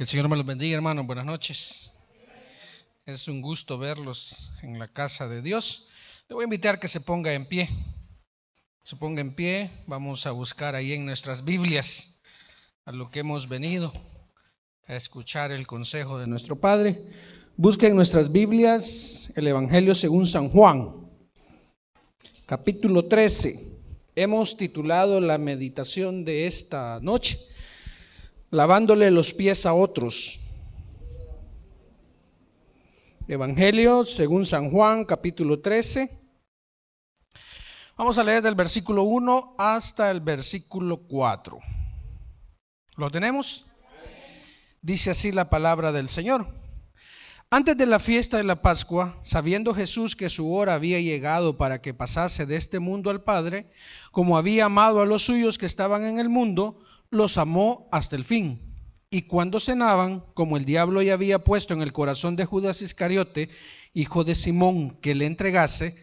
El Señor me los bendiga, hermanos. Buenas noches. Es un gusto verlos en la casa de Dios. Le voy a invitar que se ponga en pie. Se ponga en pie. Vamos a buscar ahí en nuestras Biblias a lo que hemos venido a escuchar el consejo de nuestro Padre. Busquen en nuestras Biblias el Evangelio según San Juan, capítulo 13. Hemos titulado la meditación de esta noche lavándole los pies a otros. Evangelio según San Juan, capítulo 13. Vamos a leer del versículo 1 hasta el versículo 4. ¿Lo tenemos? Dice así la palabra del Señor. Antes de la fiesta de la Pascua, sabiendo Jesús que su hora había llegado para que pasase de este mundo al Padre, como había amado a los suyos que estaban en el mundo, los amó hasta el fin. Y cuando cenaban, como el diablo ya había puesto en el corazón de Judas Iscariote, hijo de Simón, que le entregase,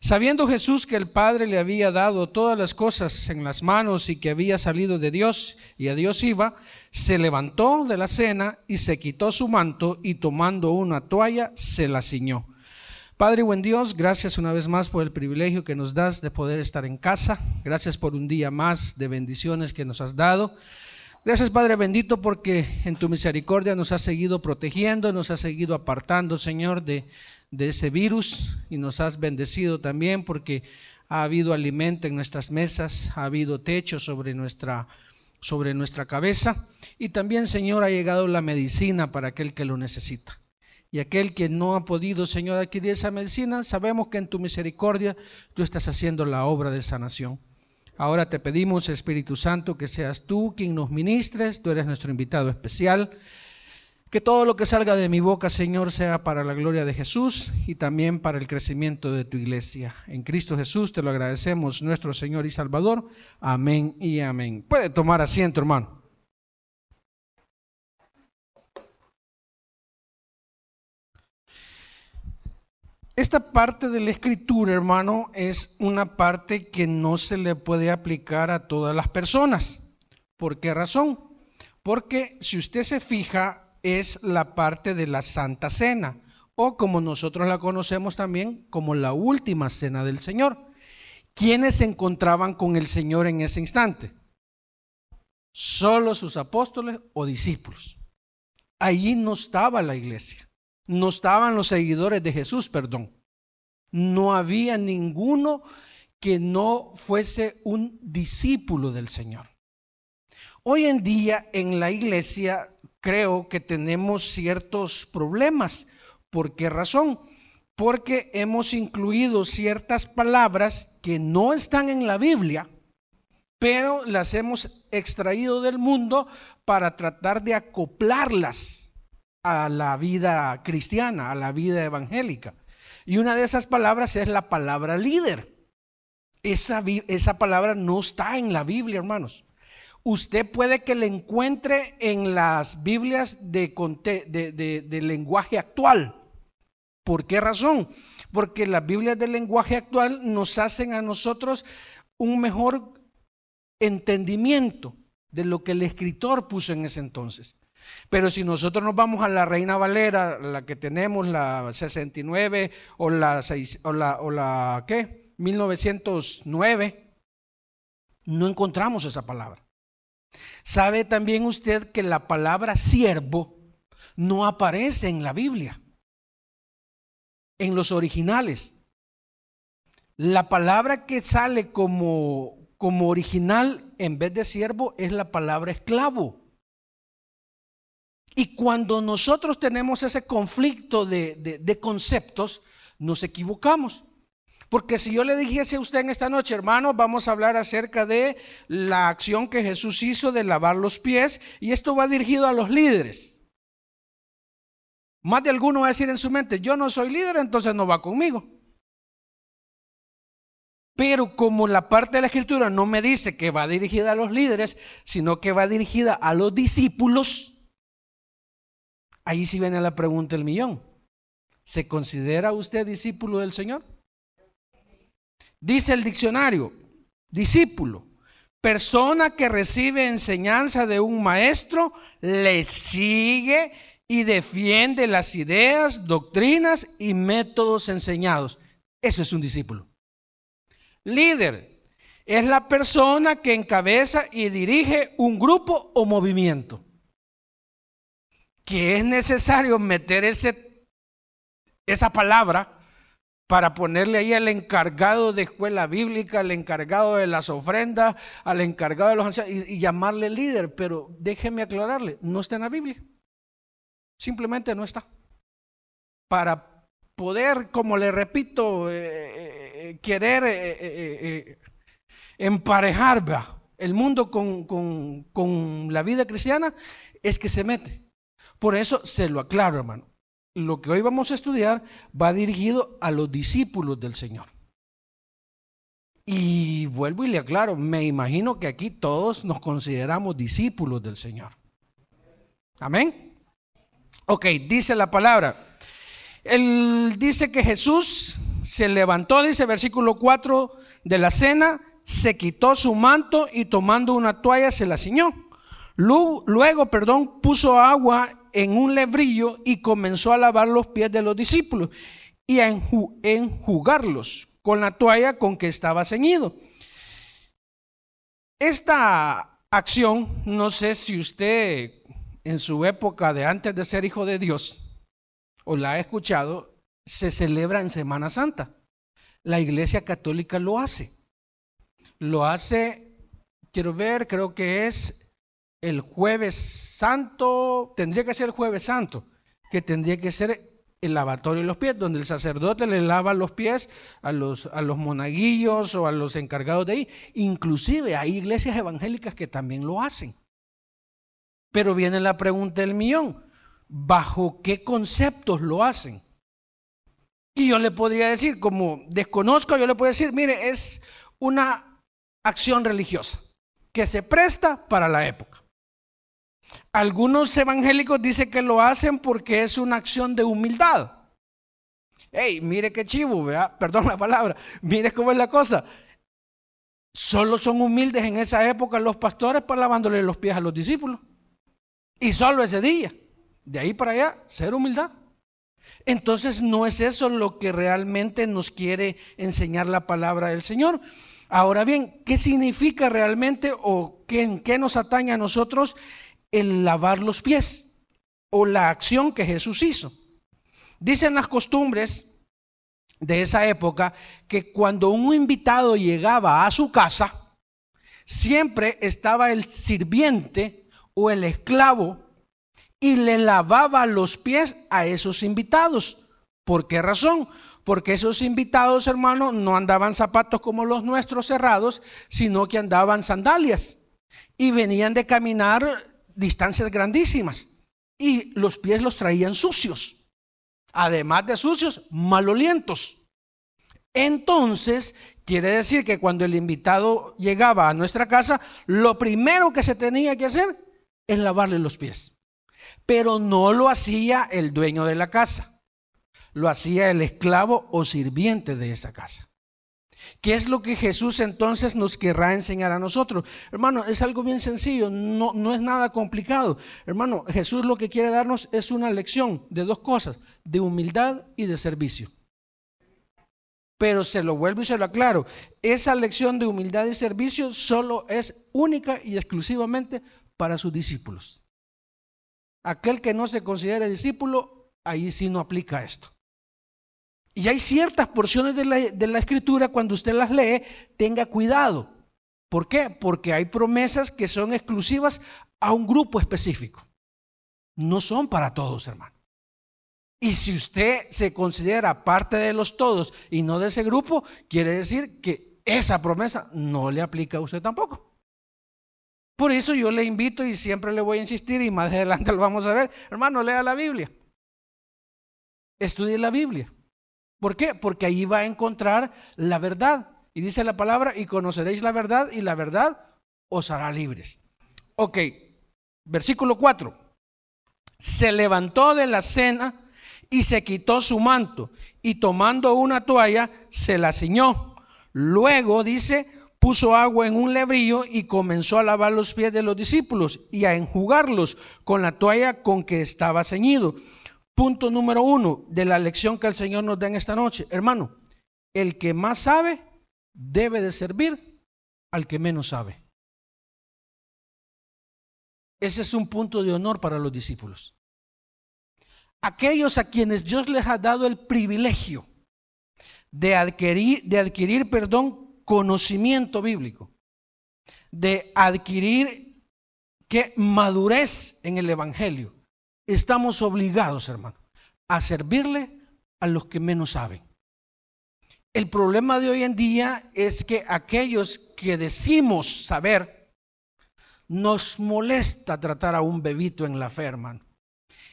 sabiendo Jesús que el Padre le había dado todas las cosas en las manos y que había salido de Dios y a Dios iba, se levantó de la cena y se quitó su manto y tomando una toalla se la ciñó. Padre buen Dios, gracias una vez más por el privilegio que nos das de poder estar en casa. Gracias por un día más de bendiciones que nos has dado. Gracias Padre bendito porque en tu misericordia nos has seguido protegiendo, nos has seguido apartando, Señor, de, de ese virus y nos has bendecido también porque ha habido alimento en nuestras mesas, ha habido techo sobre nuestra, sobre nuestra cabeza y también, Señor, ha llegado la medicina para aquel que lo necesita. Y aquel que no ha podido, Señor, adquirir esa medicina, sabemos que en tu misericordia tú estás haciendo la obra de sanación. Ahora te pedimos, Espíritu Santo, que seas tú quien nos ministres, tú eres nuestro invitado especial. Que todo lo que salga de mi boca, Señor, sea para la gloria de Jesús y también para el crecimiento de tu iglesia. En Cristo Jesús te lo agradecemos, nuestro Señor y Salvador. Amén y amén. Puede tomar asiento, hermano. Esta parte de la escritura, hermano, es una parte que no se le puede aplicar a todas las personas. ¿Por qué razón? Porque si usted se fija, es la parte de la Santa Cena, o como nosotros la conocemos también como la última cena del Señor. ¿Quiénes se encontraban con el Señor en ese instante? Solo sus apóstoles o discípulos. Allí no estaba la iglesia. No estaban los seguidores de Jesús, perdón. No había ninguno que no fuese un discípulo del Señor. Hoy en día en la iglesia creo que tenemos ciertos problemas. ¿Por qué razón? Porque hemos incluido ciertas palabras que no están en la Biblia, pero las hemos extraído del mundo para tratar de acoplarlas a la vida cristiana, a la vida evangélica. Y una de esas palabras es la palabra líder. Esa, esa palabra no está en la Biblia, hermanos. Usted puede que la encuentre en las Biblias de, de, lenguaje actual. ¿Por qué razón? Porque las Biblias de lenguaje actual nos hacen a nosotros un mejor entendimiento de lo que el escritor puso en ese entonces. Pero si nosotros nos vamos a la Reina Valera, la que tenemos, la 69 o la, o la, o la ¿qué? 1909, no encontramos esa palabra. ¿Sabe también usted que la palabra siervo no aparece en la Biblia? En los originales. La palabra que sale como, como original en vez de siervo es la palabra esclavo. Y cuando nosotros tenemos ese conflicto de, conceptos, nos equivocamos. Porque si yo le dijese a usted en esta noche, hermano, vamos a hablar acerca de la acción que Jesús hizo de lavar los pies, y esto va dirigido a los líderes. Más de alguno va a decir en su mente, yo no soy líder, entonces no va conmigo. Pero como la parte de la escritura no me dice que va dirigida a los líderes, sino que va dirigida a los discípulos, Ahí sí viene la pregunta del millón. ¿Se considera usted discípulo del Señor? Dice el diccionario, discípulo, persona que recibe enseñanza de un maestro, le sigue y defiende las ideas, doctrinas y métodos enseñados. Eso es un discípulo. Líder es la persona que encabeza y dirige un grupo o movimiento. Que es necesario meter esa palabra para ponerle ahí al encargado de escuela bíblica, al encargado de las ofrendas, al encargado de los ancianos y, llamarle líder. Pero déjeme aclararle, no está en la Biblia. Simplemente no está. Para poder, como le repito, eh, eh, eh, querer emparejar el mundo con la vida cristiana, es que se mete. Por eso se lo aclaro, hermano. Lo que hoy vamos a estudiar va dirigido a los discípulos del Señor. Y vuelvo y le aclaro, me imagino que aquí todos nos consideramos discípulos del Señor. Amén. Ok, dice la palabra. Él dice que Jesús se levantó, dice versículo 4 de la cena, se quitó su manto y tomando una toalla se la ciñó. Luego, perdón, puso agua en un lebrillo y comenzó a lavar los pies de los discípulos y a enjugarlos con la toalla con que estaba ceñido. Esta acción, no sé si usted en su época de antes de ser hijo de Dios, o la ha escuchado, se celebra en Semana Santa. La Iglesia Católica lo hace. Lo hace, quiero ver, creo que es el jueves santo, tendría que ser el jueves santo, que tendría que ser el lavatorio de los pies, donde el sacerdote le lava los pies a los, a los monaguillos o a los encargados de ahí. Inclusive hay iglesias evangélicas que también lo hacen. Pero viene la pregunta del millón. ¿Bajo qué conceptos lo hacen? Y yo le podría decir, como desconozco, yo le puedo decir, mire, es una acción religiosa que se presta para la época. Algunos evangélicos dicen que lo hacen porque es una acción de humildad. Hey, mire qué chivo, ¿verdad? perdón la palabra, mire cómo es la cosa. Solo son humildes en esa época los pastores para lavándole los pies a los discípulos. Y solo ese día. De ahí para allá, ser humildad. Entonces no es eso lo que realmente nos quiere enseñar la palabra del Señor. Ahora bien, ¿qué significa realmente o en qué nos atañe a nosotros el lavar los pies o la acción que Jesús hizo? Dicen las costumbres de esa época que cuando un invitado llegaba a su casa, siempre estaba el sirviente o el esclavo y le lavaba los pies a esos invitados. ¿Por qué razón? Porque esos invitados, hermanos, no andaban zapatos como los nuestros cerrados, sino que andaban sandalias y venían de caminar distancias grandísimas y los pies los traían sucios. Además de sucios, malolientos. Entonces, quiere decir que cuando el invitado llegaba a nuestra casa, lo primero que se tenía que hacer es lavarle los pies. Pero no lo hacía el dueño de la casa, lo hacía el esclavo o sirviente de esa casa. ¿Qué es lo que Jesús entonces nos querrá enseñar a nosotros? Hermano, es algo bien sencillo, no, no es nada complicado. Hermano, Jesús lo que quiere darnos es una lección de dos cosas, de humildad y de servicio. Pero se lo vuelvo y se lo aclaro, esa lección de humildad y servicio solo es única y exclusivamente para sus discípulos. Aquel que no se considere discípulo, ahí sí no aplica esto. Y hay ciertas porciones de la, escritura, cuando usted las lee, tenga cuidado. ¿Por qué? Porque hay promesas que son exclusivas a un grupo específico. No son para todos, hermano. Y si usted se considera parte de los todos y no de ese grupo, quiere decir que esa promesa no le aplica a usted tampoco. Por eso yo le invito y siempre le voy a insistir y más adelante lo vamos a ver. Hermano, lea la Biblia. Estudie la Biblia. ¿Por qué? Porque ahí va a encontrar la verdad. Y dice la palabra, y conoceréis la verdad y la verdad os hará libres. Ok, versículo 4. Se levantó de la cena y se quitó su manto y tomando una toalla se la ciñó. Luego dice, puso agua en un lebrillo y comenzó a lavar los pies de los discípulos y a enjugarlos con la toalla con que estaba ceñido. Punto número uno de la lección que el Señor nos da en esta noche. Hermano, el que más sabe debe de servir al que menos sabe. Ese es un punto de honor para los discípulos. Aquellos a quienes Dios les ha dado el privilegio de adquirir, de adquirir perdón, conocimiento bíblico, de adquirir que madurez en el Evangelio. Estamos obligados, hermano, a servirle a los que menos saben. El problema de hoy en día es que aquellos que decimos saber, nos molesta tratar a un bebito en la fe, hermano.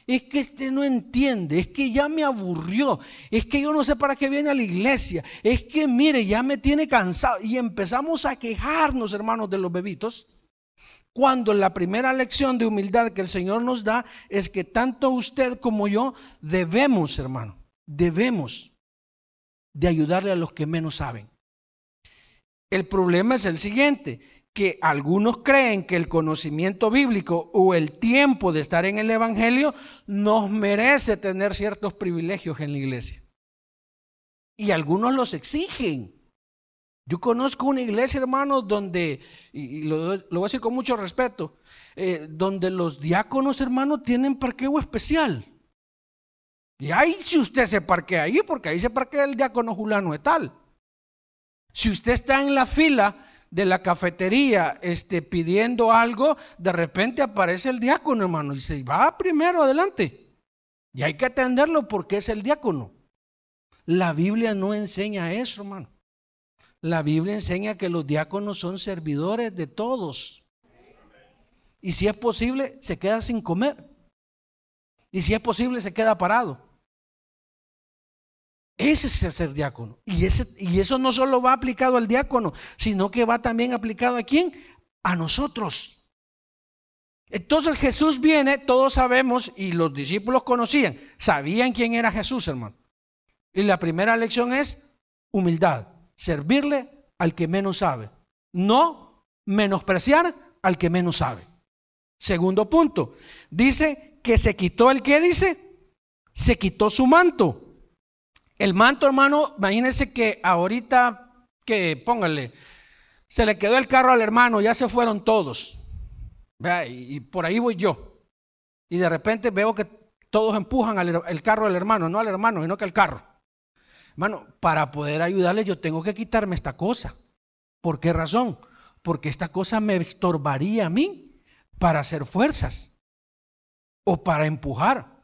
Es que este no entiende, es que ya me aburrió, es que yo no sé para qué viene a la iglesia, es que mire, ya me tiene cansado. Y empezamos a quejarnos, hermanos, de los bebitos, cuando la primera lección de humildad que el Señor nos da es que tanto usted como yo debemos, hermano, debemos de ayudarle a los que menos saben. El problema es el siguiente, que algunos creen que el conocimiento bíblico o el tiempo de estar en el Evangelio nos merece tener ciertos privilegios en la iglesia. Y algunos los exigen. Yo conozco una iglesia, hermanos, donde, y lo, voy a decir con mucho respeto, eh, donde los diáconos, hermanos, tienen parqueo especial. Y ahí si usted se parquea ahí, porque ahí se parquea el diácono Julano de tal. Si usted está en la fila de la cafetería este, pidiendo algo, de repente aparece el diácono, hermano, y se va primero adelante. Y hay que atenderlo porque es el diácono. La Biblia no enseña eso, hermano. La Biblia enseña que los diáconos son servidores de todos. Y si es posible, se queda sin comer. Y si es posible, se queda parado. Ese es ser diácono. Y, y eso no solo va aplicado al diácono, sino que va también aplicado a quién? A nosotros. Entonces Jesús viene, todos sabemos, y los discípulos conocían, sabían quién era Jesús, hermano. Y la primera lección es humildad, servirle al que menos sabe, no menospreciar al que menos sabe. Segundo punto, dice que se quitó el que dice, se quitó su manto. El manto, hermano, imagínense que ahorita, que pónganle, se le quedó el carro al hermano, ya se fueron todos. Y, por ahí voy yo. Y de repente veo que todos empujan el carro del hermano, no al hermano, sino que al carro. Hermano, para poder ayudarle yo tengo que quitarme esta cosa. ¿Por qué razón? Porque esta cosa me estorbaría a mí para hacer fuerzas o para empujar.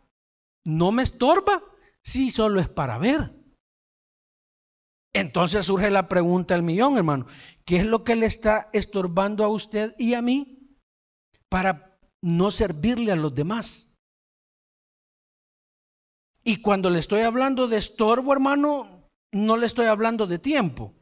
No me estorba si solo es para ver. Entonces surge la pregunta del millón, hermano. ¿Qué es lo que le está estorbando a usted y a mí para no servirle a los demás? Y cuando le estoy hablando de estorbo, hermano, no le estoy hablando de tiempo.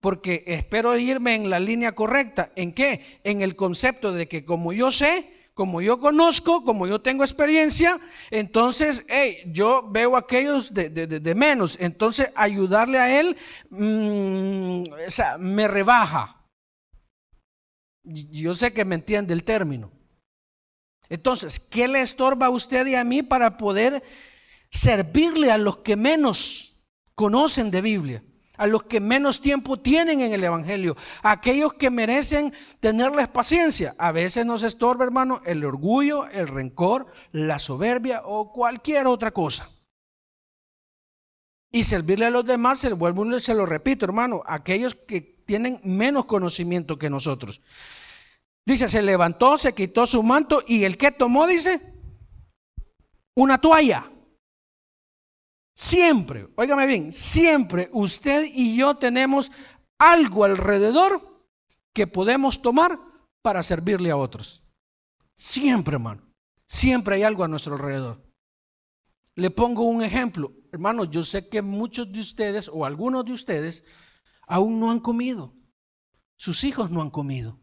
Porque espero irme en la línea correcta. ¿En qué? En el concepto de que como yo sé, como yo conozco, como yo tengo experiencia, entonces, hey, yo veo a aquellos de, menos. Entonces, ayudarle a él, mm, o sea, me rebaja. Yo sé que me entiende el término. Entonces, ¿qué le estorba a usted y a mí para poder servirle a los que menos conocen de Biblia? a los que menos tiempo tienen en el Evangelio, a aquellos que merecen tenerles paciencia. A veces nos estorba, hermano, el orgullo, el rencor, la soberbia o cualquier otra cosa. Y servirle a los demás, se, vuelvo, se lo repito, hermano, aquellos que tienen menos conocimiento que nosotros. Dice, se levantó, se quitó su manto y el que tomó, dice, una toalla. Siempre, óigame bien, siempre usted y yo tenemos algo alrededor que podemos tomar para servirle a otros. Siempre, hermano. Siempre hay algo a nuestro alrededor. Le pongo un ejemplo. Hermano, yo sé que muchos de ustedes o algunos de ustedes aún no han comido. Sus hijos no han comido.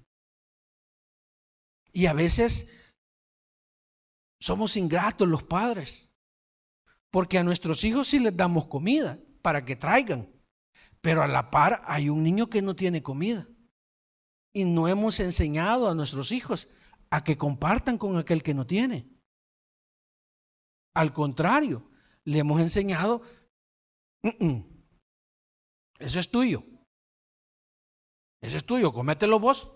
Y a veces somos ingratos los padres. Porque a nuestros hijos sí les damos comida para que traigan. Pero a la par hay un niño que no tiene comida. Y no hemos enseñado a nuestros hijos a que compartan con aquel que no tiene. Al contrario, le hemos enseñado, eso es tuyo. Eso es tuyo, comételo vos.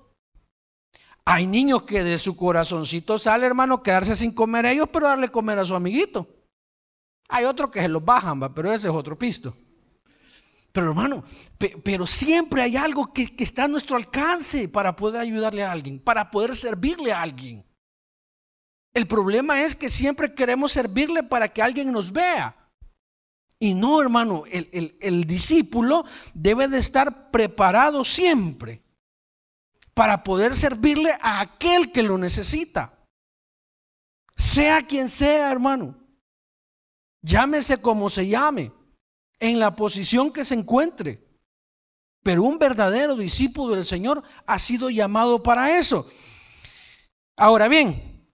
Hay niños que de su corazoncito sale, hermano, quedarse sin comer ellos, pero darle comer a su amiguito. Hay otros que se los bajan, pero ese es otro pisto. Pero hermano, pero siempre hay algo que, que está a nuestro alcance para poder ayudarle a alguien, para poder servirle a alguien. El problema es que siempre queremos servirle para que alguien nos vea. Y no, hermano, el, el, el, discípulo debe de estar preparado siempre para poder servirle a aquel que lo necesita. Sea quien sea, hermano. Llámese como se llame en la posición que se encuentre. Pero un verdadero discípulo del Señor ha sido llamado para eso. Ahora bien,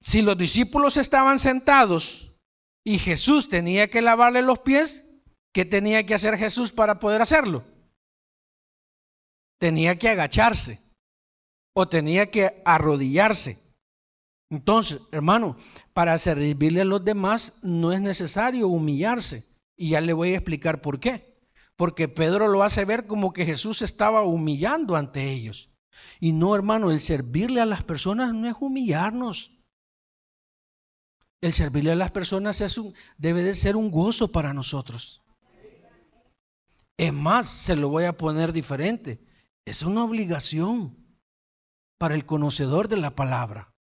si los discípulos estaban sentados y Jesús tenía que lavarle los pies, ¿qué tenía que hacer Jesús para poder hacerlo? Tenía que agacharse o tenía que arrodillarse. Entonces, hermano, para servirle a los demás no es necesario humillarse. Y ya le voy a explicar por qué. Porque Pedro lo hace ver como que Jesús estaba humillando ante ellos. Y no, hermano, el servirle a las personas no es humillarnos. El servirle a las personas es un, debe de ser un gozo para nosotros. Es más, se lo voy a poner diferente. Es una obligación para el conocedor de la palabra.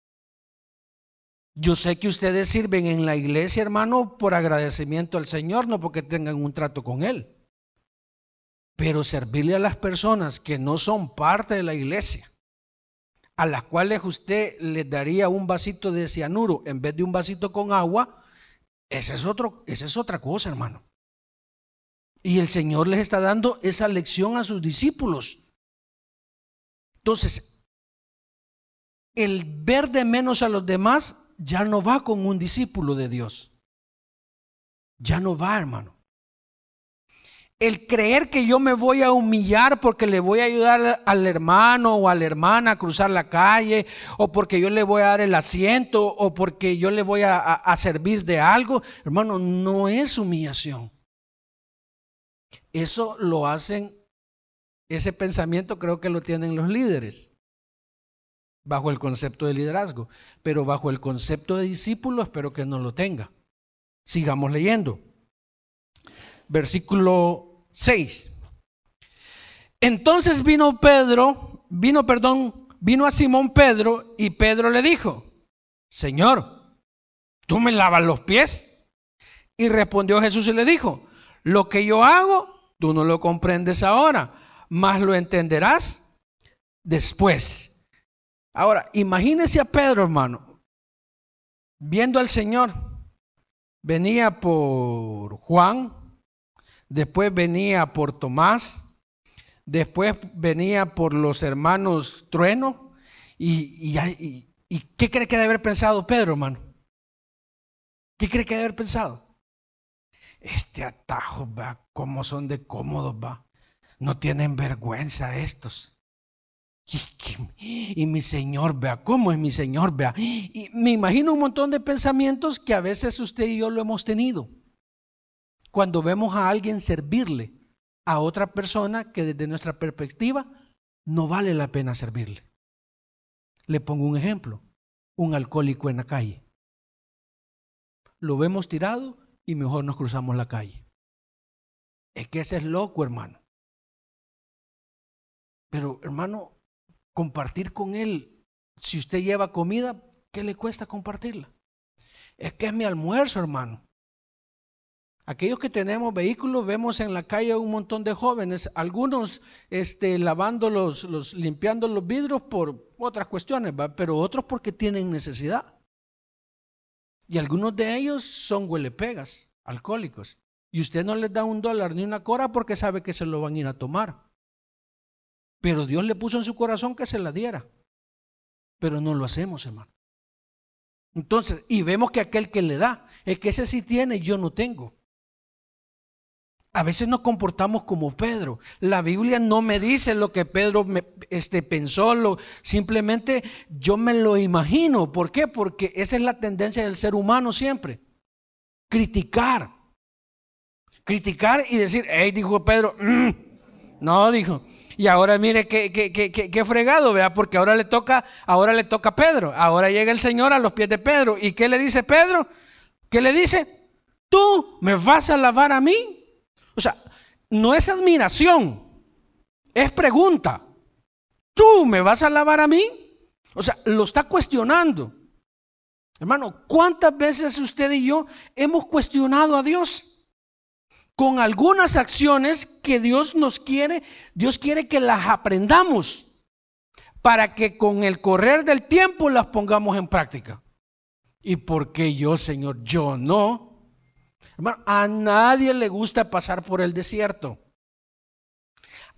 Yo sé que ustedes sirven en la iglesia, hermano, por agradecimiento al Señor, no porque tengan un trato con Él. Pero servirle a las personas que no son parte de la iglesia, a las cuales usted les daría un vasito de cianuro en vez de un vasito con agua, esa es, otro, esa es otra cosa, hermano. Y el Señor les está dando esa lección a sus discípulos. Entonces, el ver de menos a los demás ya no va con un discípulo de Dios. Ya no va, hermano. El creer que yo me voy a humillar porque le voy a ayudar al hermano o a la hermana a cruzar la calle, o porque yo le voy a dar el asiento, o porque yo le voy a, a servir de algo, hermano, no es humillación. Eso lo hacen, ese pensamiento creo que lo tienen los líderes bajo el concepto de liderazgo, pero bajo el concepto de discípulo espero que no lo tenga. Sigamos leyendo. Versículo 6. Entonces vino Pedro, vino, perdón, vino a Simón Pedro y Pedro le dijo, Señor, ¿tú me lavas los pies? Y respondió Jesús y le dijo, lo que yo hago, tú no lo comprendes ahora, mas lo entenderás después. Ahora, imagínese a Pedro, hermano, viendo al Señor. Venía por Juan, después venía por Tomás, después venía por los hermanos Trueno. ¿Y, y, qué cree que debe haber pensado Pedro, hermano? ¿Qué cree que debe haber pensado? Este atajo, va, cómo son de cómodos, va. No tienen vergüenza estos. Y, mi Señor, vea, ¿cómo es mi Señor? Vea. Y me imagino un montón de pensamientos que a veces usted y yo lo hemos tenido. Cuando vemos a alguien servirle a otra persona que desde nuestra perspectiva no vale la pena servirle. Le pongo un ejemplo, un alcohólico en la calle. Lo vemos tirado y mejor nos cruzamos la calle. Es que ese es loco, hermano. Pero, hermano, compartir con Él. Si usted lleva comida, ¿qué le cuesta compartirla? Es que es mi almuerzo, hermano. Aquellos que tenemos vehículos, vemos en la calle un montón de jóvenes, algunos este, lavando los, los, limpiando los vidrios por otras cuestiones, pero otros porque tienen necesidad. Y algunos de ellos son huelepegas, alcohólicos. Y usted no les da un dólar ni una cora porque sabe que se lo van a ir a tomar. Pero Dios le puso en su corazón que se la diera. Pero no lo hacemos, hermano. Entonces, y vemos que aquel que le da, es que ese sí tiene, yo no tengo. A veces nos comportamos como Pedro. La Biblia no me dice lo que Pedro este, pensó, lo, simplemente yo me lo imagino. ¿Por qué? Porque esa es la tendencia del ser humano siempre. Criticar. Criticar y decir, hey, dijo Pedro, mm". no, dijo. Y ahora mire qué, qué, qué, qué, fregado, vea, porque ahora le toca, ahora le toca a Pedro. Ahora llega el Señor a los pies de Pedro. ¿Y qué le dice Pedro? ¿Qué le dice? ¿Tú me vas a lavar a mí? O sea, no es admiración, es pregunta. ¿Tú me vas a lavar a mí? O sea, lo está cuestionando. Hermano, ¿cuántas veces usted y yo hemos cuestionado a Dios? Con algunas acciones que Dios nos quiere, Dios quiere que las aprendamos para que con el correr del tiempo las pongamos en práctica. ¿Y por qué yo, Señor? Yo no a nadie le gusta pasar por el desierto.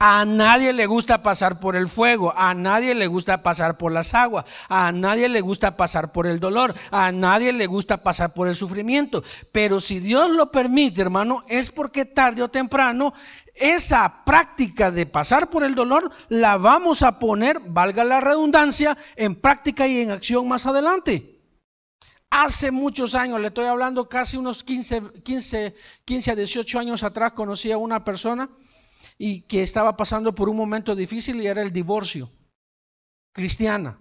A nadie le gusta pasar por el fuego, a nadie le gusta pasar por las aguas, a nadie le gusta pasar por el dolor, a nadie le gusta pasar por el sufrimiento. Pero si Dios lo permite, hermano, es porque tarde o temprano esa práctica de pasar por el dolor la vamos a poner, valga la redundancia, en práctica y en acción más adelante. Hace muchos años, le estoy hablando casi unos 15, 15, 15 a 18 años atrás, conocí a una persona y que estaba pasando por un momento difícil y era el divorcio, cristiana.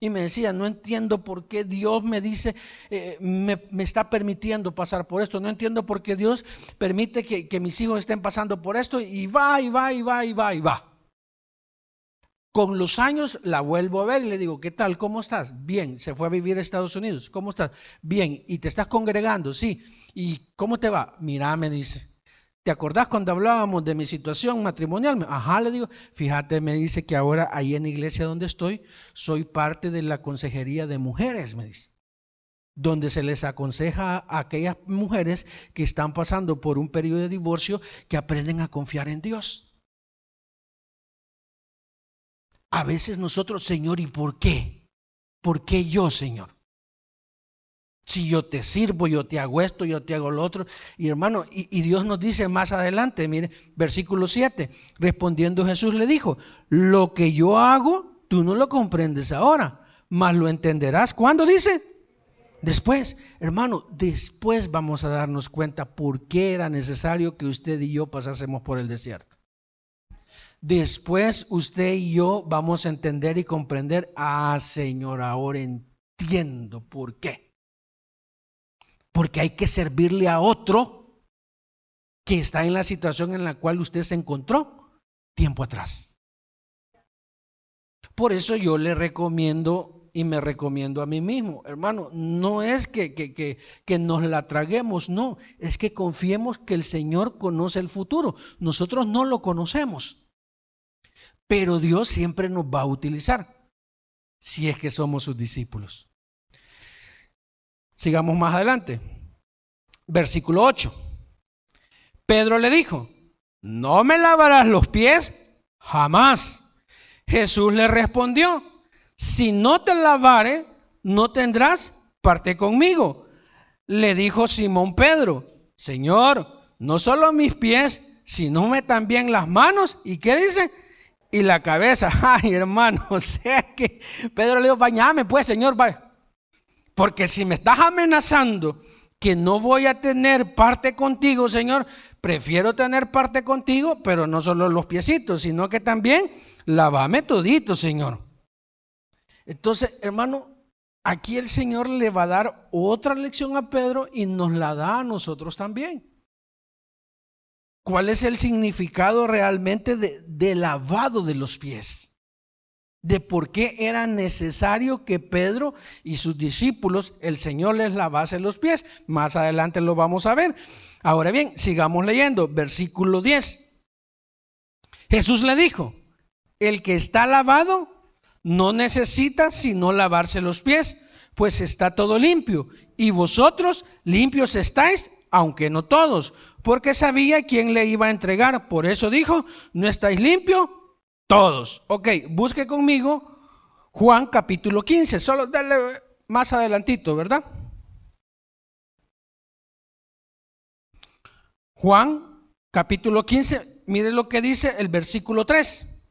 Y me decía, no entiendo por qué Dios me dice, eh, me, está permitiendo pasar por esto. No entiendo por qué Dios permite que, que mis hijos estén pasando por esto. Y va, y va, y va, y va, y va. Con los años la vuelvo a ver y le digo, ¿qué tal? ¿Cómo estás? Bien, se fue a vivir a Estados Unidos. ¿Cómo estás? Bien, ¿y te estás congregando? Sí. ¿Y cómo te va? Mira, me dice. ¿Te acordás cuando hablábamos de mi situación matrimonial? Ajá, le digo, fíjate, me dice que ahora ahí en la iglesia donde estoy, soy parte de la consejería de mujeres, me dice, donde se les aconseja a aquellas mujeres que están pasando por un periodo de divorcio que aprenden a confiar en Dios. A veces nosotros, Señor, ¿y por qué? ¿Por qué yo, Señor? Si yo te sirvo, yo te hago esto, yo te hago lo otro. Y hermano, y, Dios nos dice más adelante, mire, versículo 7, respondiendo Jesús le dijo, lo que yo hago, tú no lo comprendes ahora, mas lo entenderás. ¿Cuándo dice? Después, hermano, después vamos a darnos cuenta por qué era necesario que usted y yo pasásemos por el desierto. Después usted y yo vamos a entender y comprender, ah, Señor, ahora entiendo por qué. Porque hay que servirle a otro que está en la situación en la cual usted se encontró tiempo atrás. Por eso yo le recomiendo y me recomiendo a mí mismo, hermano, no es que, que, que, que, nos la traguemos, no, es que confiemos que el Señor conoce el futuro. Nosotros no lo conocemos. Pero Dios siempre nos va a utilizar si es que somos sus discípulos. Sigamos más adelante. Versículo 8. Pedro le dijo, no me lavarás los pies jamás. Jesús le respondió, si no te lavare, no tendrás parte conmigo. Le dijo Simón Pedro, Señor, no solo mis pies, sino me también las manos. ¿Y qué dice? y la cabeza. Ay, hermano, o sea que Pedro le dijo, bañame pues, Señor, vaya. Porque si me estás amenazando que no voy a tener parte contigo, Señor, prefiero tener parte contigo, pero no solo los piecitos, sino que también lavame todito, Señor. Entonces, hermano, aquí el Señor le va a dar otra lección a Pedro y nos la da a nosotros también. ¿Cuál es el significado realmente de, lavado de los pies? De por qué era necesario que Pedro y sus discípulos, el Señor les lavase los pies. Más adelante lo vamos a ver. Ahora bien, sigamos leyendo, versículo 10. Jesús le dijo, el que está lavado no necesita sino lavarse los pies, pues está todo limpio. Y vosotros limpios estáis, aunque no todos porque sabía quién le iba a entregar. Por eso dijo, ¿no estáis limpios? Todos. Ok, busque conmigo Juan capítulo 15, solo dale más adelantito, ¿verdad? Juan capítulo 15, mire lo que dice el versículo 3.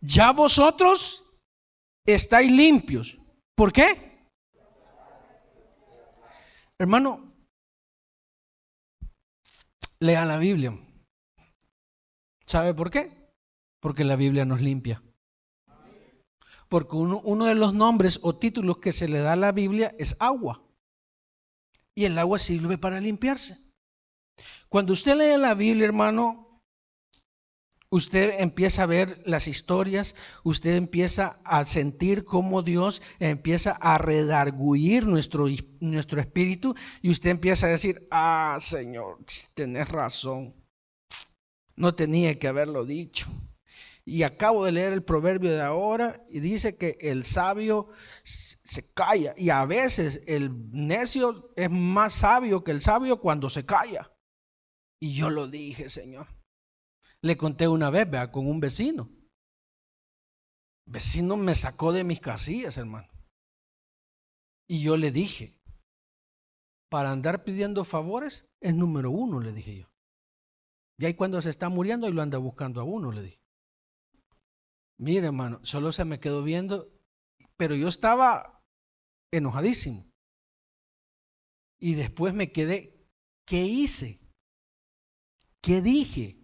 Ya vosotros estáis limpios. ¿Por qué? Hermano, lea la Biblia. ¿Sabe por qué? Porque la Biblia nos limpia. Porque uno, de los nombres o títulos que se le da a la Biblia es agua. Y el agua sirve para limpiarse. Cuando usted lee la Biblia, hermano, usted empieza a ver las historias, usted empieza a sentir cómo Dios empieza a redarguir nuestro, nuestro espíritu y usted empieza a decir, ah, Señor, tenés razón, no tenía que haberlo dicho. Y acabo de leer el proverbio de ahora y dice que el sabio se calla. Y a veces el necio es más sabio que el sabio cuando se calla. Y yo lo dije, Señor. Le conté una vez, vea, con un vecino. Vecino me sacó de mis casillas, hermano. Y yo le dije, para andar pidiendo favores es número uno, le dije yo. Y ahí cuando se está muriendo y lo anda buscando a uno, le dije. Mire, hermano, solo se me quedó viendo, pero yo estaba enojadísimo. Y después me quedé, ¿qué hice? ¿Qué dije?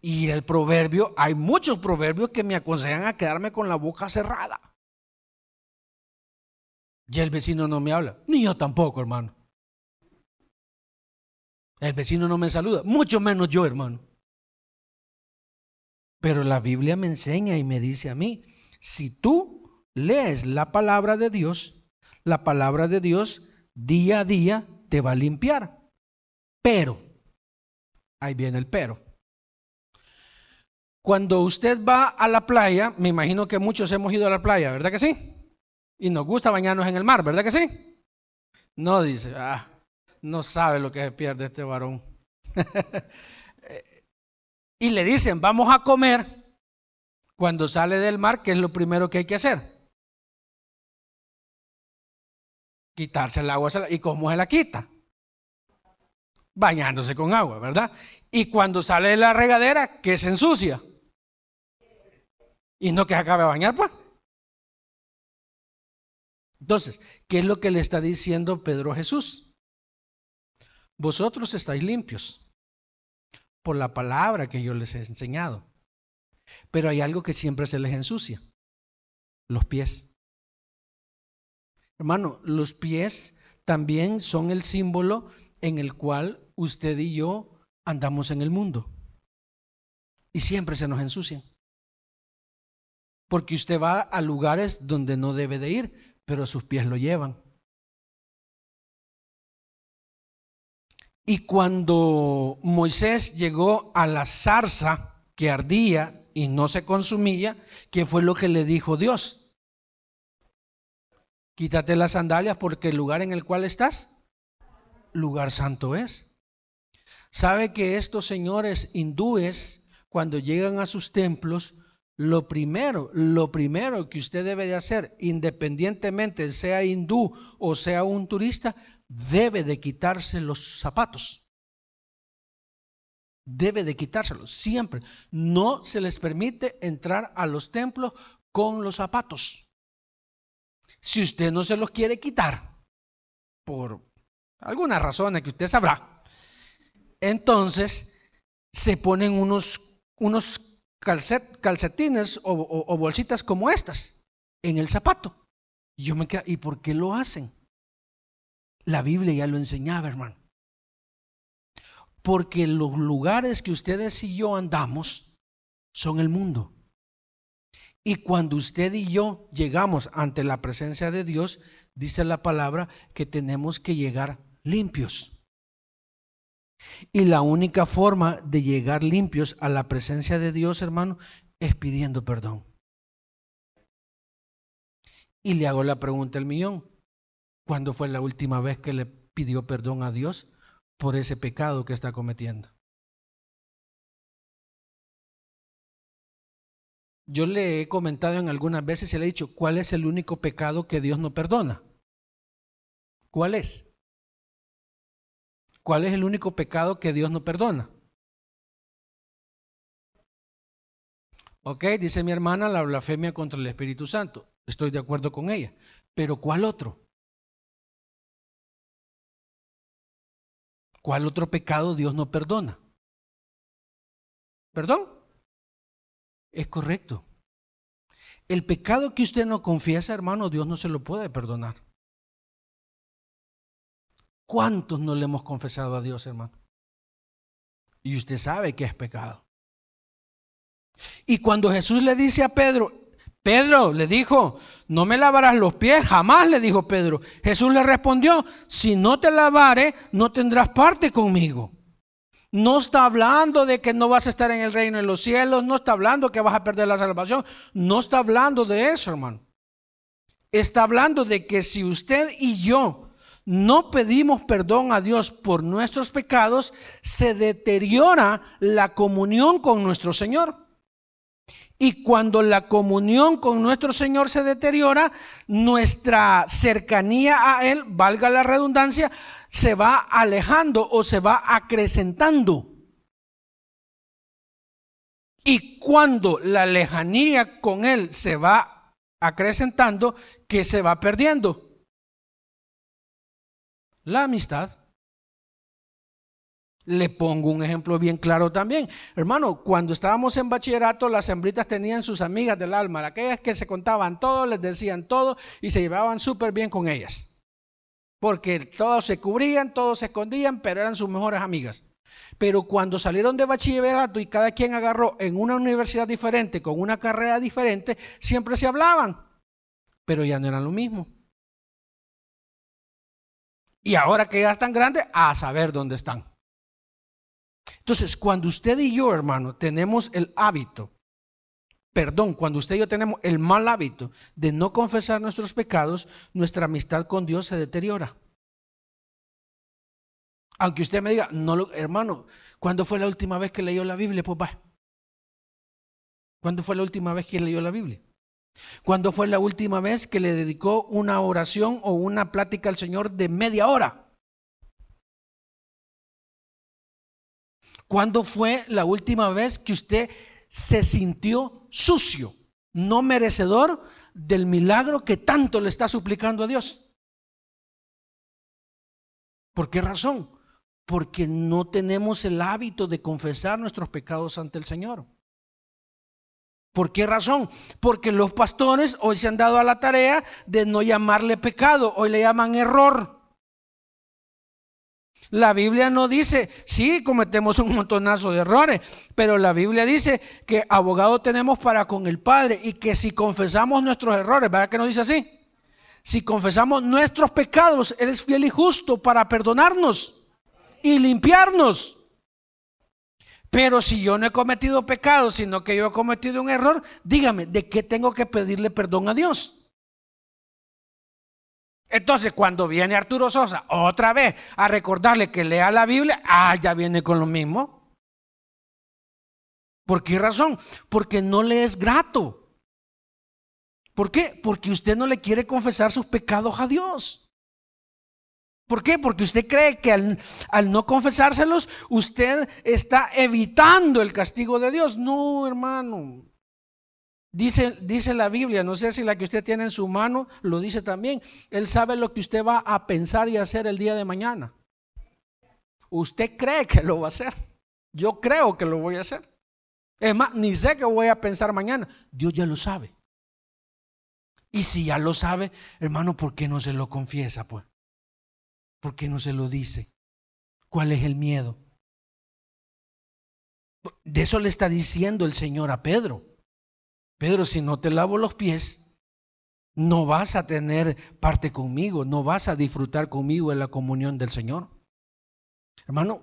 Y el proverbio, hay muchos proverbios que me aconsejan a quedarme con la boca cerrada. Y el vecino no me habla, ni yo tampoco, hermano. El vecino no me saluda, mucho menos yo, hermano. Pero la Biblia me enseña y me dice a mí, si tú lees la palabra de Dios, la palabra de Dios día a día te va a limpiar. Pero, ahí viene el pero. Cuando usted va a la playa, me imagino que muchos hemos ido a la playa, ¿verdad que sí? Y nos gusta bañarnos en el mar, ¿verdad que sí? No dice, ah, no sabe lo que se pierde este varón. y le dicen, vamos a comer, cuando sale del mar, ¿qué es lo primero que hay que hacer? Quitarse el agua. ¿Y cómo se la quita? Bañándose con agua, ¿verdad? Y cuando sale de la regadera, ¿qué se ensucia? Y no que se acabe de bañar, pues. Entonces, ¿qué es lo que le está diciendo Pedro a Jesús? Vosotros estáis limpios por la palabra que yo les he enseñado. Pero hay algo que siempre se les ensucia, los pies. Hermano, los pies también son el símbolo en el cual usted y yo andamos en el mundo. Y siempre se nos ensucian. Porque usted va a lugares donde no debe de ir, pero sus pies lo llevan. Y cuando Moisés llegó a la zarza que ardía y no se consumía, ¿qué fue lo que le dijo Dios? Quítate las sandalias porque el lugar en el cual estás, lugar santo es. ¿Sabe que estos señores hindúes, cuando llegan a sus templos, lo primero, lo primero que usted debe de hacer, independientemente sea hindú o sea un turista, debe de quitarse los zapatos. Debe de quitárselos siempre. No se les permite entrar a los templos con los zapatos. Si usted no se los quiere quitar, por algunas razones que usted sabrá, entonces se ponen unos, unos calcetines o, bolsitas como estas en el zapato. Y yo me quedo, ¿y por qué lo hacen? La Biblia ya lo enseñaba, hermano. Porque los lugares que ustedes y yo andamos son el mundo. Y cuando usted y yo llegamos ante la presencia de Dios, dice la palabra que tenemos que llegar limpios. Y la única forma de llegar limpios a la presencia de Dios, hermano, es pidiendo perdón. Y le hago la pregunta al millón. ¿Cuándo fue la última vez que le pidió perdón a Dios por ese pecado que está cometiendo? Yo le he comentado en algunas veces y le he dicho, ¿cuál es el único pecado que Dios no perdona? ¿Cuál es? ¿Cuál es el único pecado que Dios no perdona? Ok, dice mi hermana, la blasfemia contra el Espíritu Santo. Estoy de acuerdo con ella. Pero ¿cuál otro? ¿Cuál otro pecado Dios no perdona? ¿Perdón? Es correcto. El pecado que usted no confiesa, hermano, Dios no se lo puede perdonar. ¿Cuántos no le hemos confesado a Dios, hermano? Y usted sabe que es pecado. Y cuando Jesús le dice a Pedro, Pedro le dijo, no me lavarás los pies, jamás le dijo Pedro. Jesús le respondió, si no te lavare, no tendrás parte conmigo. No está hablando de que no vas a estar en el reino de los cielos, no está hablando que vas a perder la salvación, no está hablando de eso, hermano. Está hablando de que si usted y yo no pedimos perdón a Dios por nuestros pecados, se deteriora la comunión con nuestro Señor. Y cuando la comunión con nuestro Señor se deteriora, nuestra cercanía a Él, valga la redundancia, se va alejando o se va acrecentando. Y cuando la lejanía con Él se va acrecentando, ¿qué se va perdiendo? La amistad. Le pongo un ejemplo bien claro también. Hermano, cuando estábamos en bachillerato, las hembritas tenían sus amigas del alma, aquellas que se contaban todo, les decían todo y se llevaban súper bien con ellas. Porque todos se cubrían, todos se escondían, pero eran sus mejores amigas. Pero cuando salieron de bachillerato y cada quien agarró en una universidad diferente, con una carrera diferente, siempre se hablaban, pero ya no eran lo mismo. Y ahora que ya están grandes, a saber dónde están. Entonces, cuando usted y yo, hermano, tenemos el hábito perdón, cuando usted y yo tenemos el mal hábito de no confesar nuestros pecados, nuestra amistad con Dios se deteriora. Aunque usted me diga, no lo, hermano, ¿cuándo fue la última vez que leyó la Biblia? Pues. ¿Cuándo fue la última vez que leyó la Biblia? ¿Cuándo fue la última vez que le dedicó una oración o una plática al Señor de media hora? ¿Cuándo fue la última vez que usted se sintió sucio, no merecedor del milagro que tanto le está suplicando a Dios. ¿Por qué razón? Porque no tenemos el hábito de confesar nuestros pecados ante el Señor. ¿Por qué razón? Porque los pastores hoy se han dado a la tarea de no llamarle pecado, hoy le llaman error. La Biblia no dice, sí, cometemos un montonazo de errores, pero la Biblia dice que abogado tenemos para con el Padre y que si confesamos nuestros errores, ¿verdad que no dice así? Si confesamos nuestros pecados, Él es fiel y justo para perdonarnos y limpiarnos. Pero si yo no he cometido pecado, sino que yo he cometido un error, dígame, ¿de qué tengo que pedirle perdón a Dios? Entonces, cuando viene Arturo Sosa otra vez a recordarle que lea la Biblia, ah, ya viene con lo mismo. ¿Por qué razón? Porque no le es grato. ¿Por qué? Porque usted no le quiere confesar sus pecados a Dios. ¿Por qué? Porque usted cree que al, no confesárselos, usted está evitando el castigo de Dios. No, hermano. Dice, dice la Biblia, no sé si la que usted tiene en su mano lo dice también. Él sabe lo que usted va a pensar y hacer el día de mañana. Usted cree que lo va a hacer. Yo creo que lo voy a hacer. Es más, ni sé que voy a pensar mañana. Dios ya lo sabe. Y si ya lo sabe, hermano, ¿por qué no se lo confiesa, pues? ¿Por qué no se lo dice? ¿Cuál es el miedo? De eso le está diciendo el Señor a Pedro. Pedro, si no te lavo los pies, no vas a tener parte conmigo, no vas a disfrutar conmigo en la comunión del Señor. Hermano,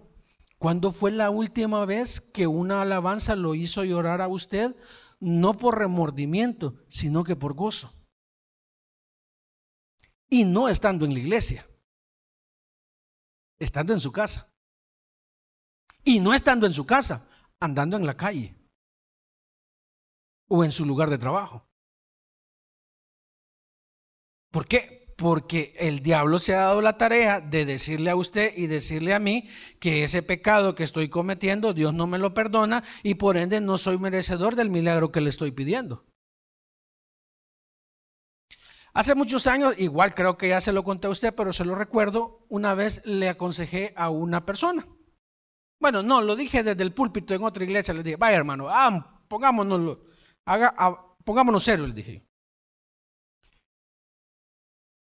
¿cuándo fue la última vez que una alabanza lo hizo llorar a usted? No por remordimiento, sino que por gozo. Y no estando en la iglesia, estando en su casa. Y no estando en su casa, andando en la calle o en su lugar de trabajo. ¿Por qué? Porque el diablo se ha dado la tarea de decirle a usted y decirle a mí que ese pecado que estoy cometiendo, Dios no me lo perdona y por ende no soy merecedor del milagro que le estoy pidiendo. Hace muchos años, igual creo que ya se lo conté a usted, pero se lo recuerdo, una vez le aconsejé a una persona. Bueno, no, lo dije desde el púlpito en otra iglesia, le dije, vaya hermano, ah, pongámonos, haga, pongámonos serios, le dije.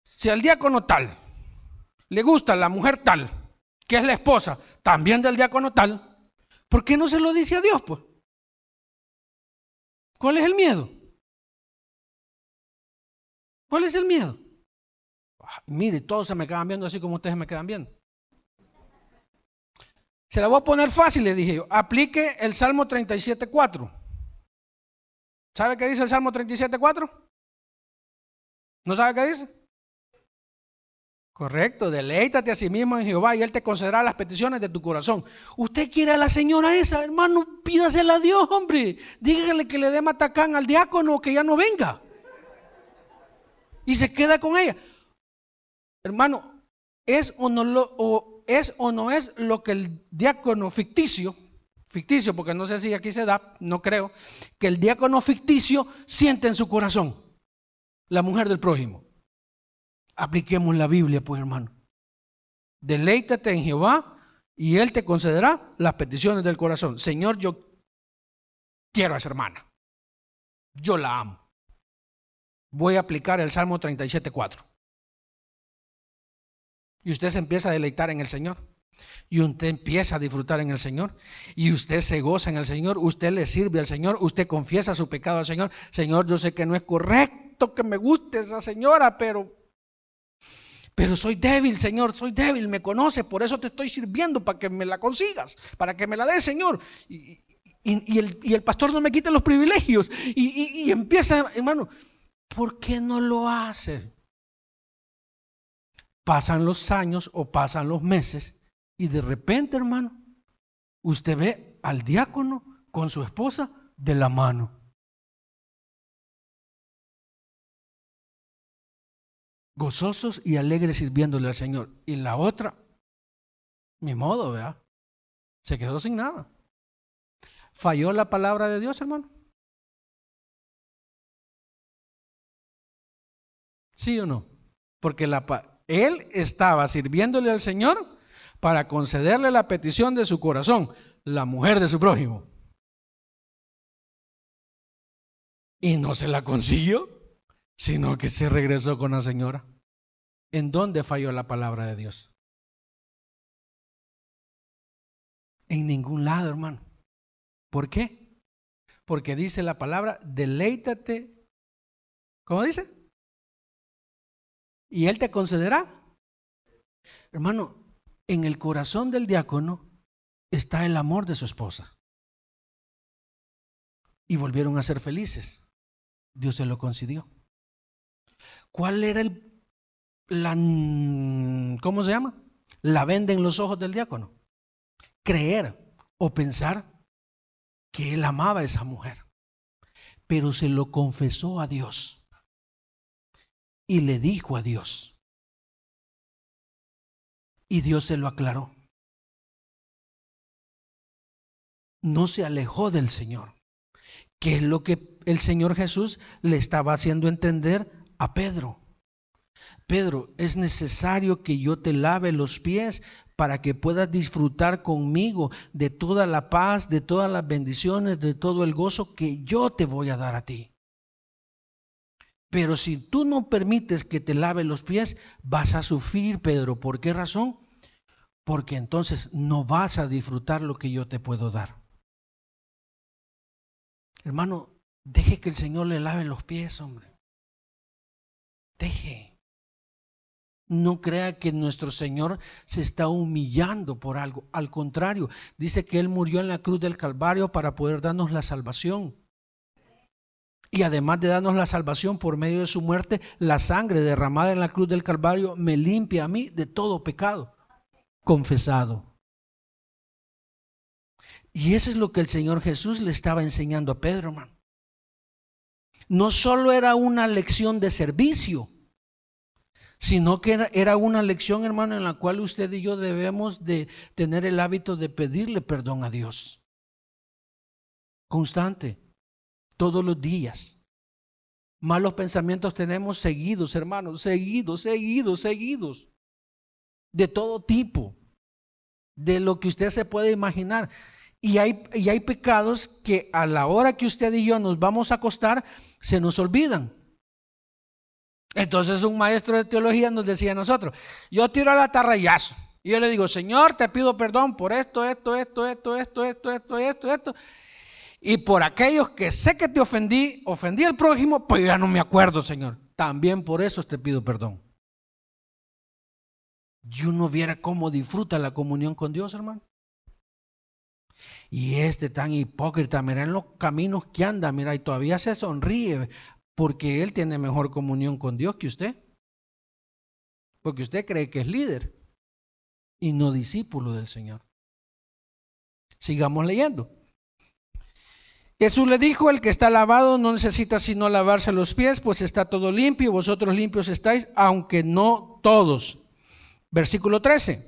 Si al diácono tal le gusta la mujer tal, que es la esposa también del diácono tal, ¿por qué no se lo dice a Dios, pues? ¿Cuál es el miedo? ¿Cuál es el miedo? mire, todos se me quedan viendo así como ustedes me quedan viendo. Se la voy a poner fácil, le dije yo. Aplique el Salmo 37.4. ¿Sabe qué dice el Salmo 37.4? ¿No sabe qué dice? Correcto, deleítate a sí mismo en Jehová y Él te concederá las peticiones de tu corazón. Usted quiere a la señora esa, hermano, pídasela a Dios, hombre. Dígale que le dé matacán al diácono que ya no venga y se queda con ella. Hermano, ¿es o no, lo, o es, o no es lo que el diácono ficticio, ficticio, porque no sé si aquí se da, no creo, que el diácono ficticio siente en su corazón? La mujer del prójimo. Apliquemos la Biblia, pues hermano. Deleítate en Jehová y Él te concederá las peticiones del corazón. Señor, yo quiero a esa hermana. Yo la amo voy a aplicar el Salmo 37.4. Y usted se empieza a deleitar en el Señor. Y usted empieza a disfrutar en el Señor. Y usted se goza en el Señor. Usted le sirve al Señor. Usted confiesa su pecado al Señor. Señor, yo sé que no es correcto que me guste esa señora, pero... Pero soy débil, Señor, soy débil, me conoce, por eso te estoy sirviendo para que me la consigas, para que me la des, Señor. Y, el, pastor no me quite los privilegios. y empieza, hermano, ¿por qué no lo hace? Pasan los años o pasan los meses y de repente, hermano, usted ve al diácono con su esposa de la mano. Gozosos y alegres sirviéndole al Señor. Y la otra, mi modo, ¿verdad? Se quedó sin nada. ¿Falló la palabra de Dios, hermano? ¿Sí o no? Porque él estaba sirviéndole al Señor para concederle la petición de su corazón, la mujer de su prójimo. Y no se la consiguió, sino que se regresó con la señora. ¿En dónde falló la palabra de Dios? En ningún lado, hermano. ¿Por qué? Porque dice la palabra, deleítate. ¿Cómo dice? Y Él te concederá. Hermano, en el corazón del diácono está el amor de su esposa. Y volvieron a ser felices. Dios se lo concedió. ¿Cuál era el, la, ¿cómo se llama? La venda en los ojos del diácono. Creer o pensar que él amaba a esa mujer. Pero se lo confesó a Dios y le dijo a Dios. Y Dios se lo aclaró. No se alejó del Señor. ¿Qué es lo que el Señor Jesús le estaba haciendo entender a Pedro? Pedro, es necesario que yo te lave los pies para que puedas disfrutar conmigo de toda la paz, de todas las bendiciones, de todo el gozo que yo te voy a dar a ti. Pero si tú no permites que te lave los pies, vas a sufrir, Pedro. ¿Por qué razón? Porque entonces no vas a disfrutar lo que yo te puedo dar. Hermano, deje que el Señor le lave los pies, hombre. Deje. No crea que nuestro Señor se está humillando por algo. Al contrario, dice que Él murió en la cruz del Calvario para poder darnos la salvación. Y además de darnos la salvación por medio de su muerte, la sangre derramada en la cruz del Calvario me limpia a mí de todo pecado confesado. Y eso es lo que el Señor Jesús le estaba enseñando a Pedro, hermano. No solo era una lección de servicio, sino que era una lección, hermano, en la cual usted y yo debemos de tener el hábito de pedirle perdón a Dios. Constante, todos los días. Malos pensamientos tenemos seguidos, hermanos, seguidos, seguidos, seguidos. De todo tipo, de lo que usted se puede imaginar. Y hay, y hay pecados que a la hora que usted y yo nos vamos a acostar, se nos olvidan. Entonces un maestro de teología nos decía a nosotros, yo tiro a la tarrayazo. Y yo le digo, Señor, te pido perdón por esto, esto, esto, esto, esto, esto, esto, esto, esto. Y por aquellos que sé que te ofendí, ofendí al prójimo, pues ya no me acuerdo, Señor. También por eso te pido perdón. Y uno viera cómo disfruta la comunión con Dios, hermano. Y este tan hipócrita, mira en los caminos que anda, mira, y todavía se sonríe porque él tiene mejor comunión con Dios que usted. Porque usted cree que es líder y no discípulo del Señor. Sigamos leyendo. Jesús le dijo, el que está lavado no necesita sino lavarse los pies, pues está todo limpio, vosotros limpios estáis, aunque no todos. Versículo 13.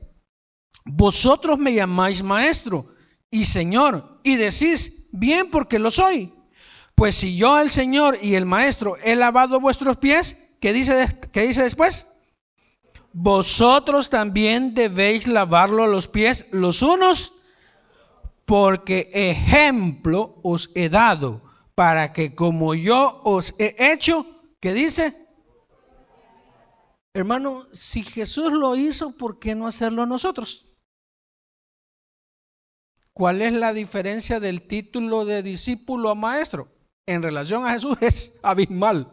Vosotros me llamáis maestro y señor, y decís, bien porque lo soy. Pues si yo, el Señor y el Maestro, he lavado vuestros pies, ¿qué dice, qué dice después? Vosotros también debéis lavarlo los pies los unos porque ejemplo os he dado para que como yo os he hecho, ¿qué dice? Hermano, si Jesús lo hizo, ¿por qué no hacerlo nosotros? ¿Cuál es la diferencia del título de discípulo a maestro? En relación a Jesús es abismal.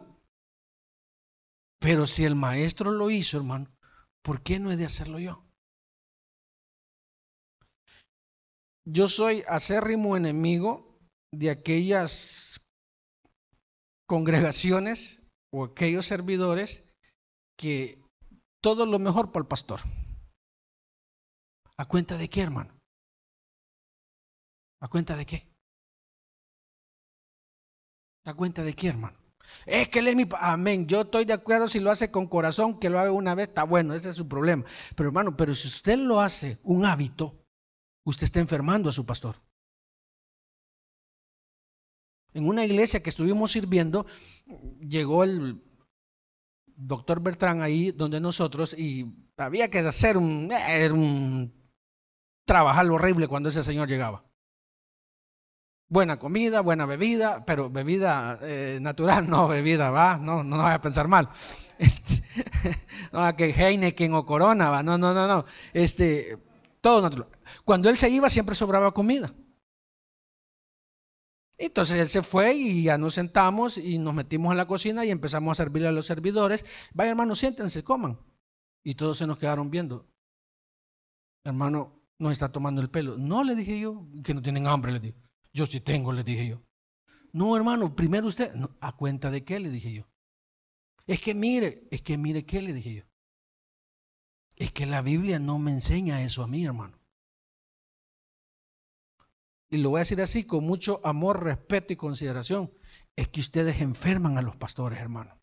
Pero si el maestro lo hizo, hermano, ¿por qué no he de hacerlo yo? Yo soy acérrimo enemigo de aquellas congregaciones o aquellos servidores que todo lo mejor para el pastor. ¿A cuenta de qué, hermano? ¿A cuenta de qué? ¿A cuenta de qué, hermano? Es que él es mi... Amén. Yo estoy de acuerdo si lo hace con corazón, que lo haga una vez, está bueno, ese es su problema. Pero hermano, pero si usted lo hace un hábito, usted está enfermando a su pastor. En una iglesia que estuvimos sirviendo, llegó el doctor Bertrán ahí donde nosotros y había que hacer un, un trabajar horrible cuando ese señor llegaba. Buena comida, buena bebida, pero bebida eh, natural, no bebida, va, no, no, no vaya a pensar mal. Este, no, que Heineken o Corona, va, no, no, no, no. Este, todo natural. Cuando él se iba siempre sobraba comida. Entonces él se fue y ya nos sentamos y nos metimos en la cocina y empezamos a servirle a los servidores. Vaya hermano, siéntense, coman. Y todos se nos quedaron viendo. Hermano, nos está tomando el pelo. No, le dije yo, que no tienen hambre, le dije. Yo sí tengo, le dije yo. No, hermano, primero usted. ¿A cuenta de qué? Le dije yo. Es que mire, es que mire qué, le dije yo. Es que la Biblia no me enseña eso a mí, hermano. Y lo voy a decir así con mucho amor, respeto y consideración. Es que ustedes enferman a los pastores, hermano.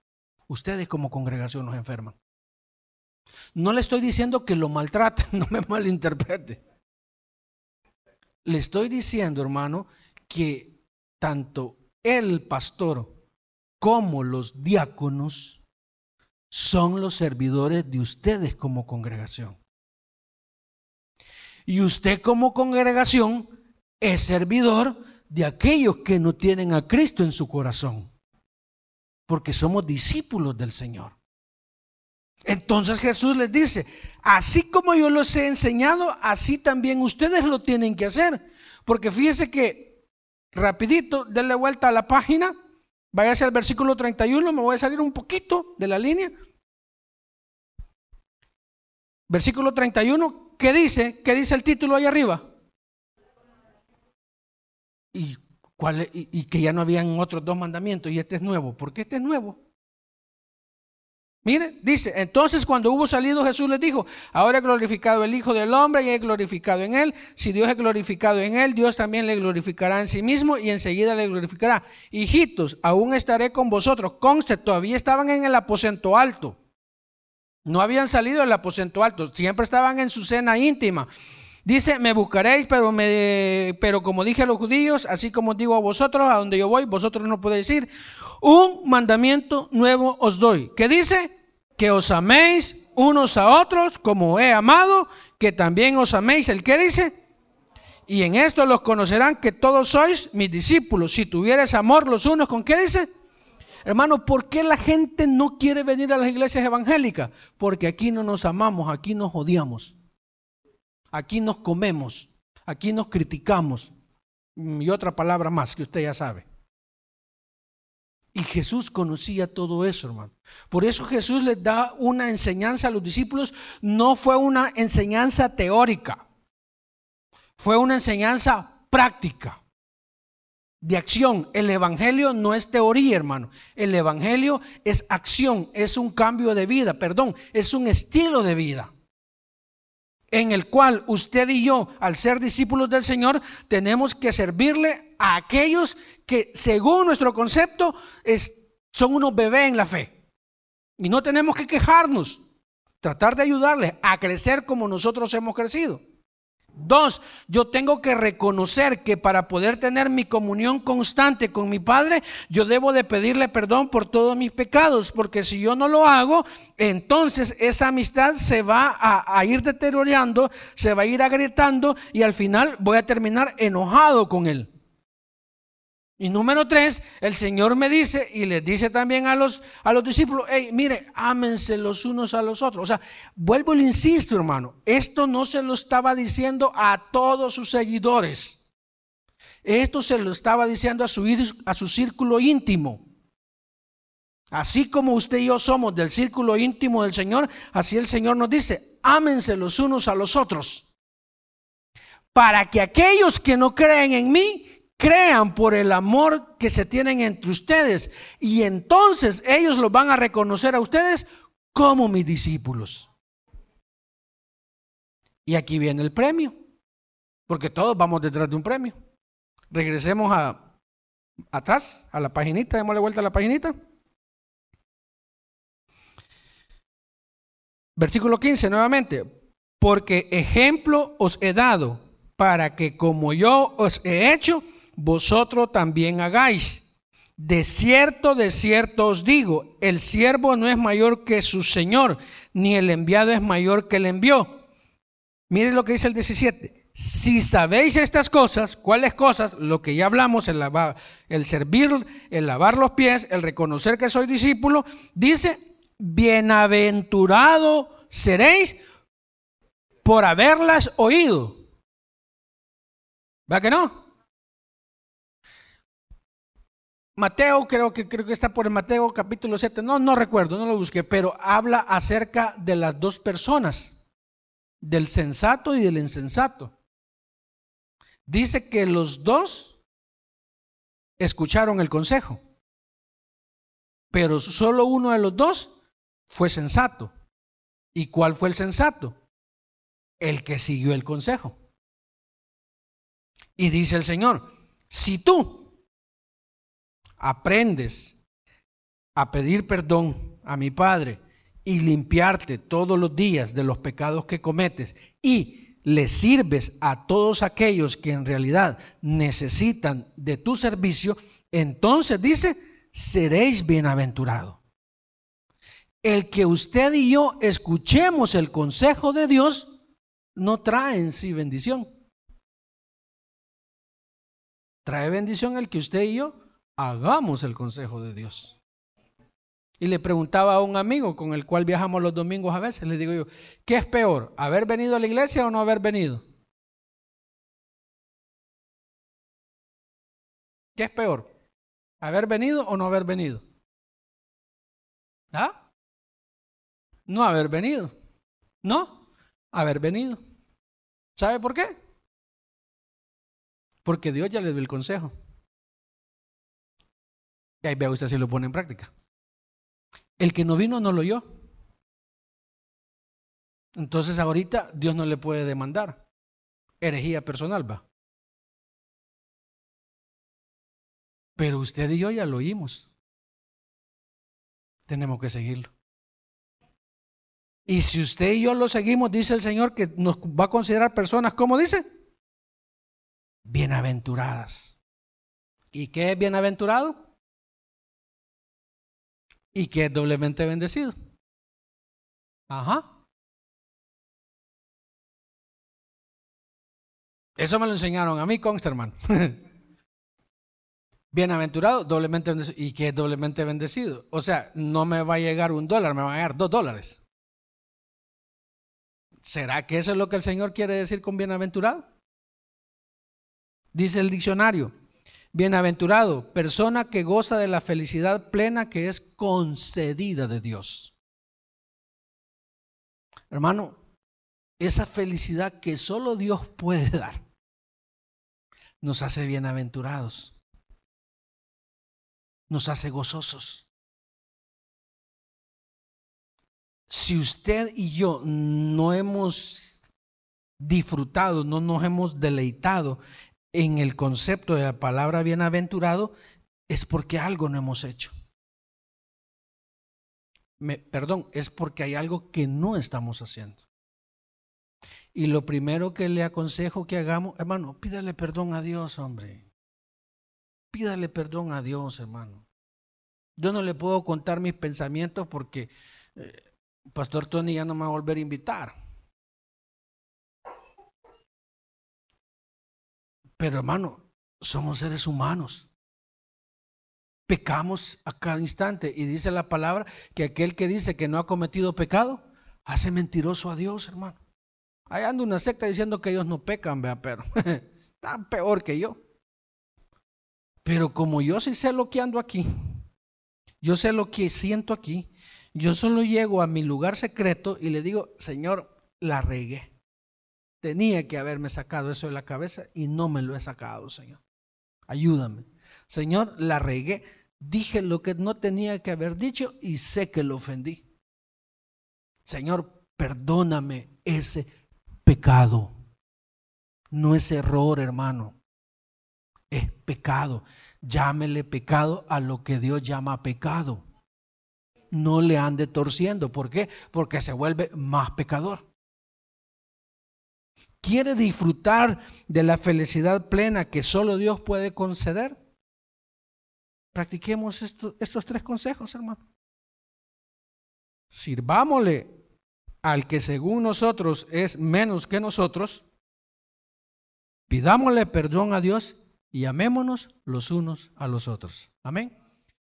Ustedes como congregación nos enferman. No le estoy diciendo que lo maltraten, no me malinterprete. Le estoy diciendo, hermano, que tanto el pastor como los diáconos son los servidores de ustedes como congregación. Y usted como congregación es servidor de aquellos que no tienen a Cristo en su corazón, porque somos discípulos del Señor. Entonces Jesús les dice, así como yo los he enseñado, así también ustedes lo tienen que hacer. Porque fíjese que, rapidito, denle vuelta a la página Váyase al versículo 31, me voy a salir un poquito de la línea. Versículo 31, ¿qué dice? ¿Qué dice el título ahí arriba? Y, cuál, y, que ya no habían otros dos mandamientos y este es nuevo. ¿Por qué este es nuevo? Mire, dice, entonces cuando hubo salido Jesús les dijo, ahora he glorificado el Hijo del Hombre y he glorificado en él. Si Dios es glorificado en él, Dios también le glorificará en sí mismo y enseguida le glorificará. Hijitos, aún estaré con vosotros. Conste, todavía estaban en el aposento alto. No habían salido del aposento alto, siempre estaban en su cena íntima. Dice, me buscaréis, pero, me, pero como dije a los judíos, así como digo a vosotros, a donde yo voy, vosotros no podéis ir. Un mandamiento nuevo os doy. ¿Qué dice? Que os améis unos a otros como he amado, que también os améis. ¿El qué dice? Y en esto los conocerán que todos sois mis discípulos. Si tuvieres amor los unos con qué dice? Hermano, ¿por qué la gente no quiere venir a las iglesias evangélicas? Porque aquí no nos amamos, aquí nos odiamos. Aquí nos comemos, aquí nos criticamos. Y otra palabra más que usted ya sabe. Y Jesús conocía todo eso, hermano. Por eso Jesús les da una enseñanza a los discípulos. No fue una enseñanza teórica. Fue una enseñanza práctica de acción. El Evangelio no es teoría, hermano. El Evangelio es acción, es un cambio de vida, perdón, es un estilo de vida en el cual usted y yo, al ser discípulos del Señor, tenemos que servirle a aquellos que, según nuestro concepto, son unos bebés en la fe. Y no tenemos que quejarnos, tratar de ayudarles a crecer como nosotros hemos crecido. Dos, yo tengo que reconocer que para poder tener mi comunión constante con mi Padre, yo debo de pedirle perdón por todos mis pecados, porque si yo no lo hago, entonces esa amistad se va a, a ir deteriorando, se va a ir agrietando y al final voy a terminar enojado con Él. Y número tres, el Señor me dice y le dice también a los, a los discípulos, hey, mire, ámense los unos a los otros. O sea, vuelvo y le insisto, hermano, esto no se lo estaba diciendo a todos sus seguidores. Esto se lo estaba diciendo a su, a su círculo íntimo. Así como usted y yo somos del círculo íntimo del Señor, así el Señor nos dice, ámense los unos a los otros. Para que aquellos que no creen en mí crean por el amor que se tienen entre ustedes y entonces ellos los van a reconocer a ustedes como mis discípulos. Y aquí viene el premio, porque todos vamos detrás de un premio. Regresemos a atrás, a la paginita, démosle vuelta a la paginita. Versículo 15 nuevamente, porque ejemplo os he dado para que como yo os he hecho, vosotros también hagáis. De cierto, de cierto os digo, el siervo no es mayor que su Señor, ni el enviado es mayor que el envió. Miren lo que dice el 17. Si sabéis estas cosas, ¿cuáles cosas? Lo que ya hablamos, el, el servir, el lavar los pies, el reconocer que soy discípulo, dice, bienaventurado seréis por haberlas oído. ¿Va que no? Mateo, creo que, creo que está por el Mateo capítulo 7, no, no recuerdo, no lo busqué, pero habla acerca de las dos personas, del sensato y del insensato. Dice que los dos escucharon el consejo, pero solo uno de los dos fue sensato. ¿Y cuál fue el sensato? El que siguió el consejo. Y dice el Señor, si tú aprendes a pedir perdón a mi Padre y limpiarte todos los días de los pecados que cometes y le sirves a todos aquellos que en realidad necesitan de tu servicio, entonces dice, seréis bienaventurados. El que usted y yo escuchemos el consejo de Dios no trae en sí bendición. Trae bendición el que usted y yo hagamos el consejo de Dios. Y le preguntaba a un amigo con el cual viajamos los domingos a veces, le digo yo, ¿qué es peor? ¿Haber venido a la iglesia o no haber venido? ¿Qué es peor? ¿Haber venido o no haber venido? ¿Ah? No haber venido. No, haber venido. ¿Sabe por qué? Porque Dios ya le dio el consejo. Y ahí vea usted si lo pone en práctica. El que no vino no lo oyó. Entonces ahorita Dios no le puede demandar. Herejía personal va. Pero usted y yo ya lo oímos. Tenemos que seguirlo. Y si usted y yo lo seguimos, dice el Señor que nos va a considerar personas, ¿cómo dice? Bienaventuradas. ¿Y qué es bienaventurado? ¿Y qué es doblemente bendecido? Ajá. Eso me lo enseñaron a mí, Consterman. Bienaventurado, doblemente bendecido. ¿Y qué es doblemente bendecido? O sea, no me va a llegar un dólar, me va a llegar dos dólares. ¿Será que eso es lo que el Señor quiere decir con bienaventurado? Dice el diccionario, bienaventurado, persona que goza de la felicidad plena que es concedida de Dios. Hermano, esa felicidad que solo Dios puede dar nos hace bienaventurados, nos hace gozosos. Si usted y yo no hemos disfrutado, no nos hemos deleitado en el concepto de la palabra bienaventurado, es porque algo no hemos hecho. perdón, es porque hay algo que no estamos haciendo. Y lo primero que le aconsejo que hagamos, hermano, pídale perdón a Dios, hombre. Pídale perdón a Dios, hermano. Yo no le puedo contar mis pensamientos porque eh, Pastor Tony ya no me va a volver a invitar. Pero hermano, somos seres humanos. Pecamos a cada instante. Y dice la palabra que aquel que dice que no ha cometido pecado, hace mentiroso a Dios, hermano. Ahí anda una secta diciendo que ellos no pecan, vea, pero están peor que yo. Pero como yo sí sé lo que ando aquí, yo sé lo que siento aquí, yo solo llego a mi lugar secreto y le digo, Señor, la regué. Tenía que haberme sacado eso de la cabeza y no me lo he sacado, Señor. Ayúdame. Señor, la regué. Dije lo que no tenía que haber dicho y sé que lo ofendí. Señor, perdóname ese pecado. No es error, hermano. Es pecado. Llámele pecado a lo que Dios llama pecado. No le ande torciendo. ¿Por qué? Porque se vuelve más pecador. ¿Quiere disfrutar de la felicidad plena que solo Dios puede conceder? Practiquemos estos tres consejos, hermano. Sirvámosle al que según nosotros es menos que nosotros, pidámosle perdón a Dios y amémonos los unos a los otros. Amén.